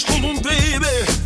Just hold on, baby.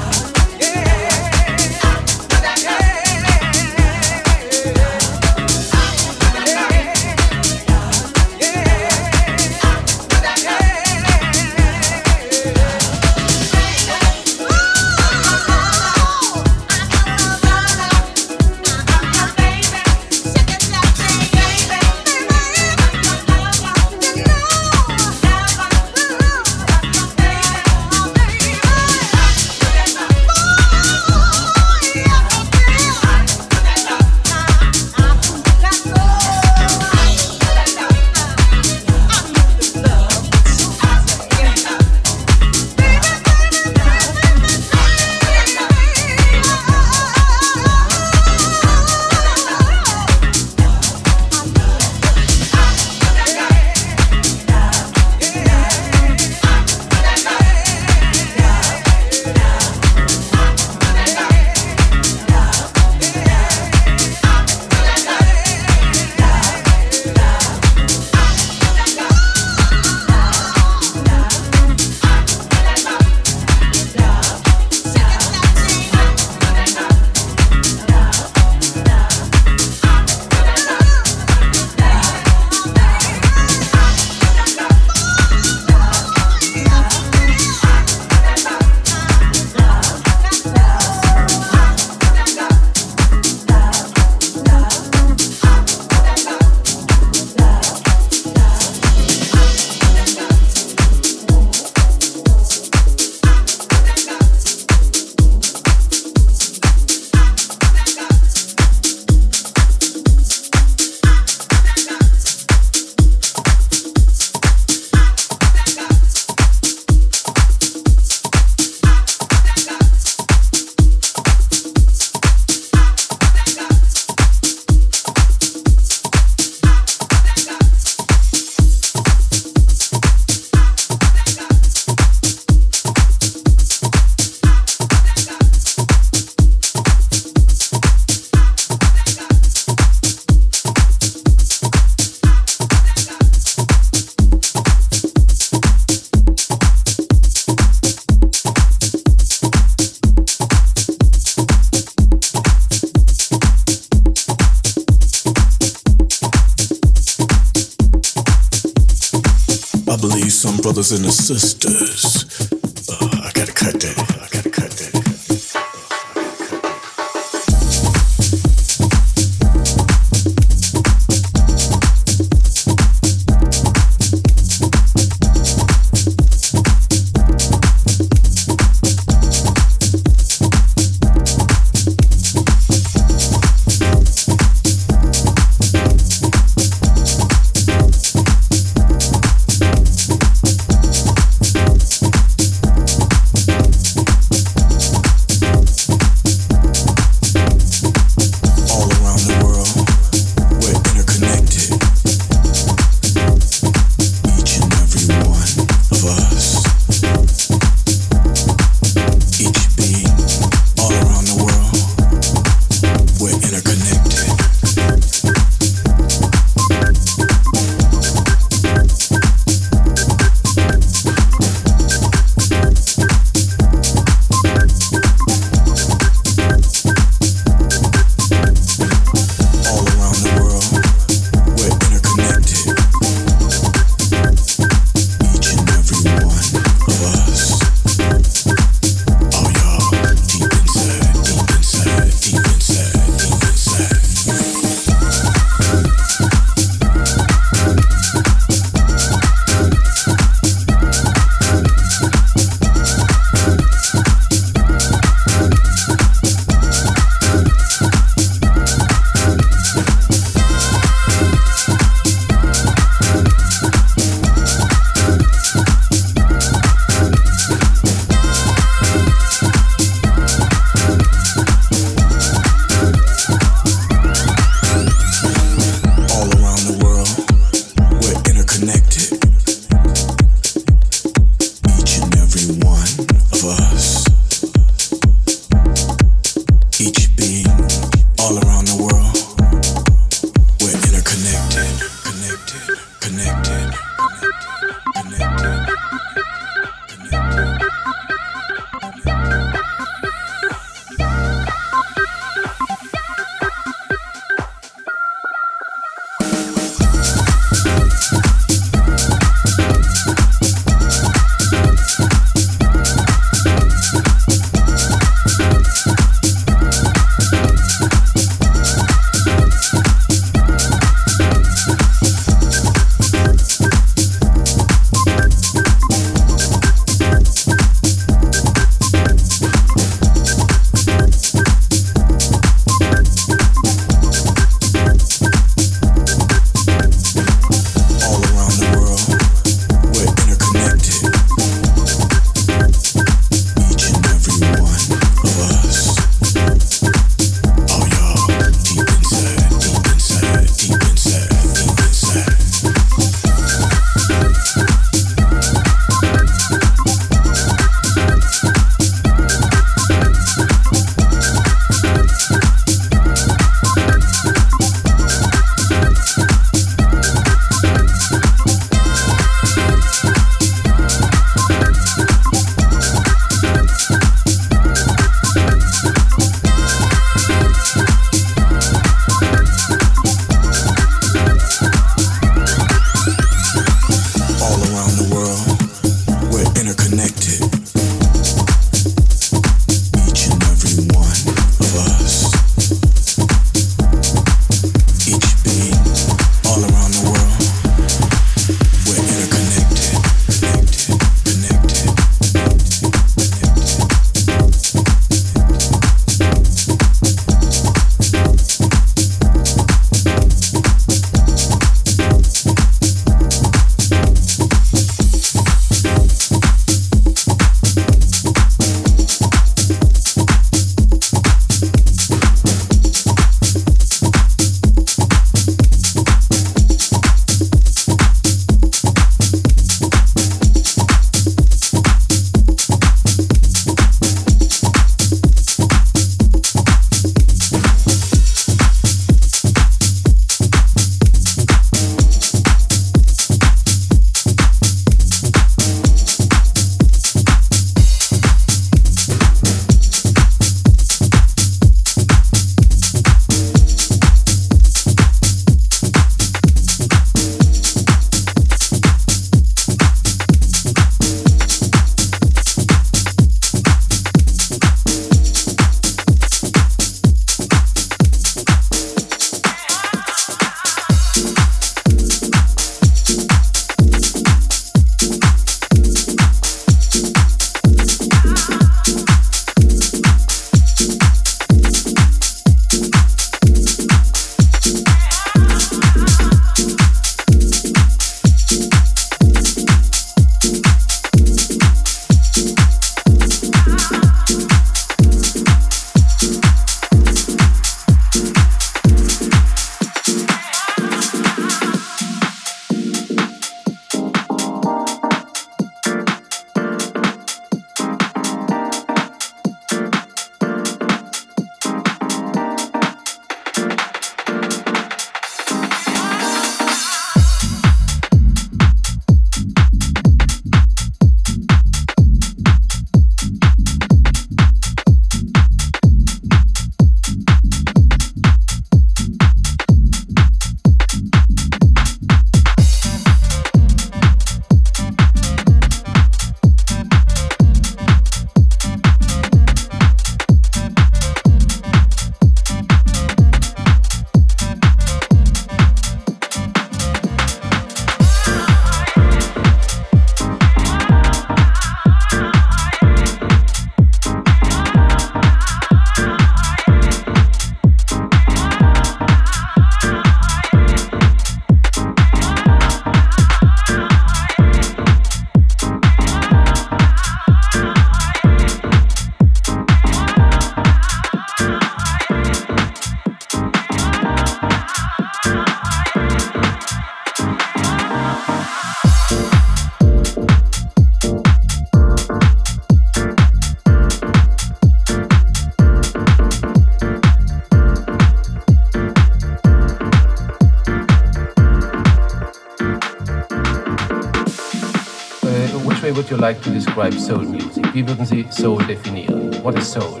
Describe soul music? Wie würden Sie Soul definieren? What is soul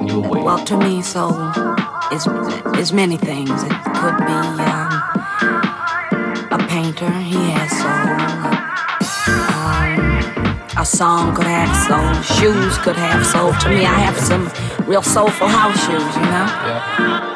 in your way? Well, to me, soul is is many things. It could be um, a painter. He has soul. Um, a song could have soul. Shoes could have soul. To me, I have some real soulful house shoes. You know. Yeah.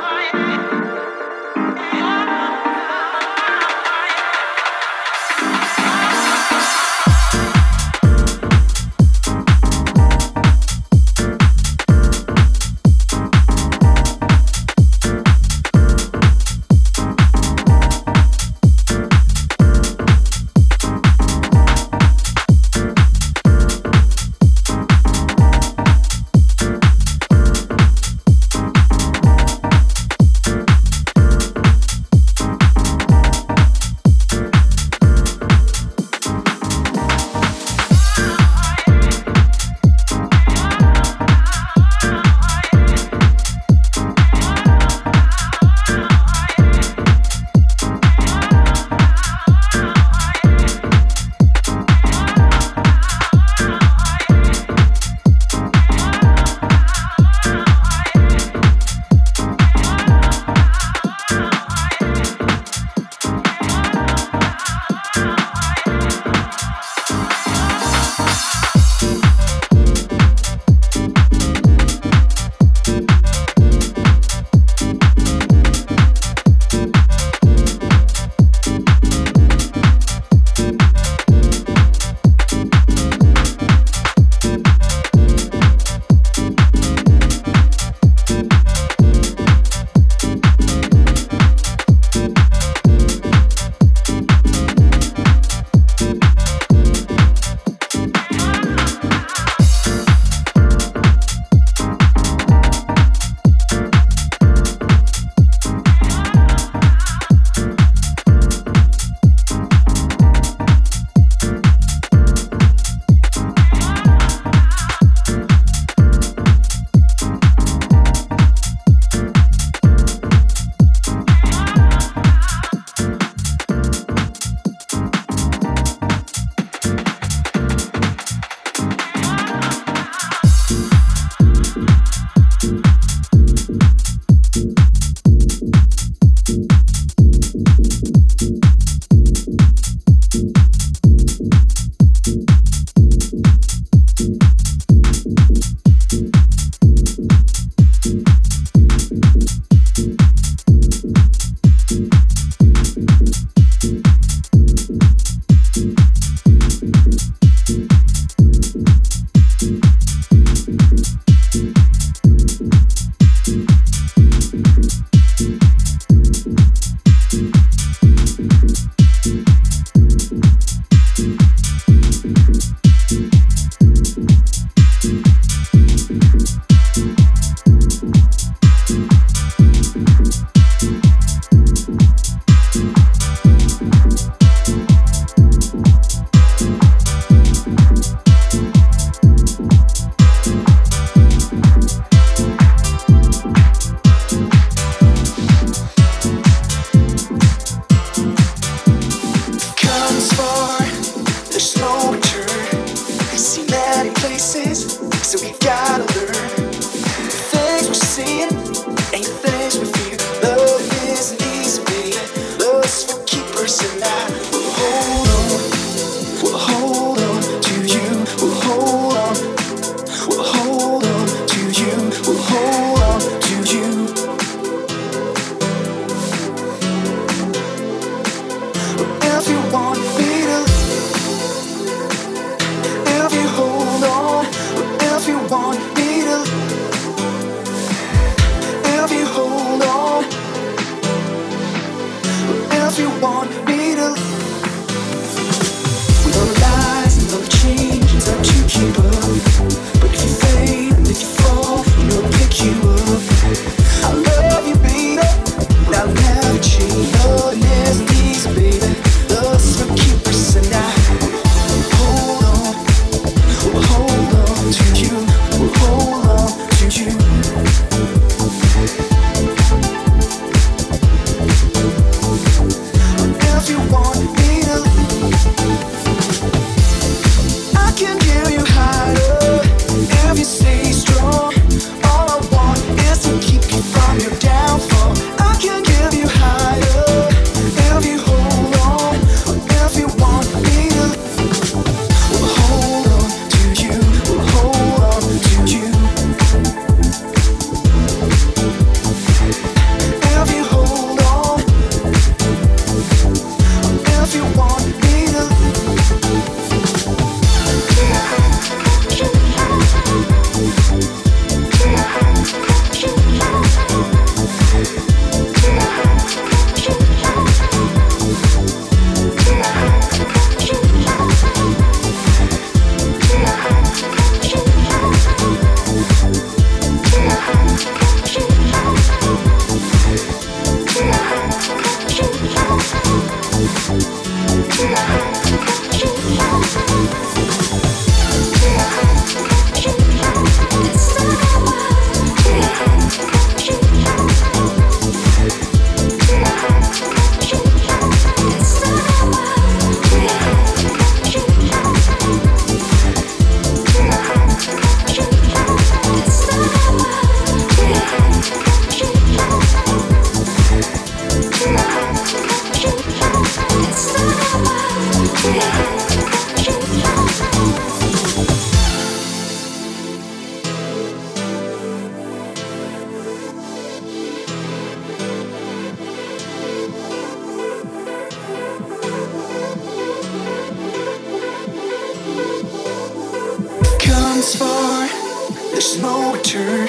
There's no return.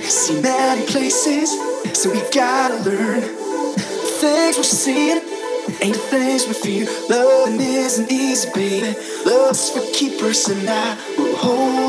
See many places, so we gotta learn. Things we're seeing ain't the things we fear. Loving isn't easy, baby. Love's for keepers, and I will hold.